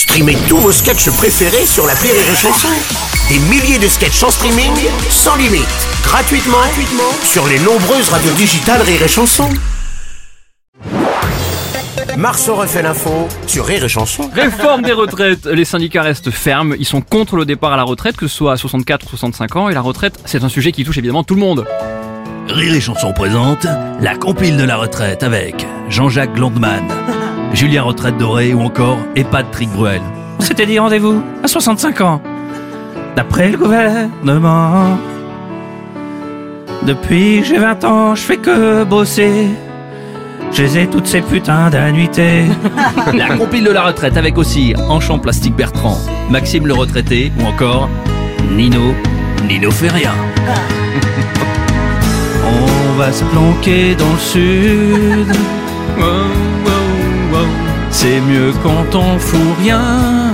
Streamez tous vos sketchs préférés sur la Rire et Chanson. Des milliers de sketchs en streaming, sans limite, gratuitement, gratuitement sur les nombreuses radios digitales Rire et Chanson. Marceau refait l'info sur Rire et Chanson. Réforme des retraites. Les syndicats restent fermes. Ils sont contre le départ à la retraite, que ce soit à 64 ou 65 ans. Et la retraite, c'est un sujet qui touche évidemment tout le monde. Rire et Chanson présente la compile de la retraite avec Jean-Jacques Landman, Julien Retraite Doré ou encore EHPAD Trick Bruel. On s'était dit rendez-vous à 65 ans. D'après le gouvernement. Depuis j'ai 20 ans, je fais que bosser. Je les ai toutes ces putains d'annuités. La compile de la retraite avec aussi Enchant Plastique Bertrand, Maxime le retraité ou encore Nino, Nino fait rien. On va se planquer dans le sud. C'est mieux quand on fout rien.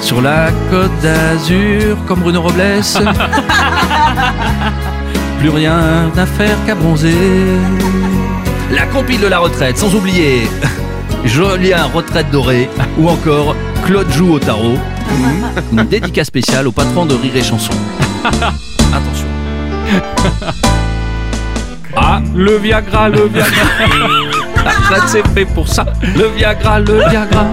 Sur la côte d'Azur, comme Bruno Robles. Plus rien à faire qu'à bronzer. La compile de la retraite, sans oublier Julien Retraite Doré ou encore Claude Joue au tarot. Une dédicace spéciale au patron de Rire et Chanson. Attention. Ah, le Viagra, le Viagra. La retraite c'est fait pour ça. Le Viagra, le Viagra.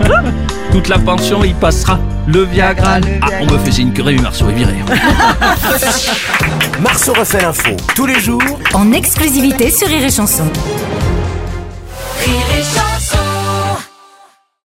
Toute la pension y passera. Le Viagra. le- Ah, on me fait signe que Rémi Marceau est viré. Marceau refait l'info tous les jours en exclusivité sur Rire et Chanson.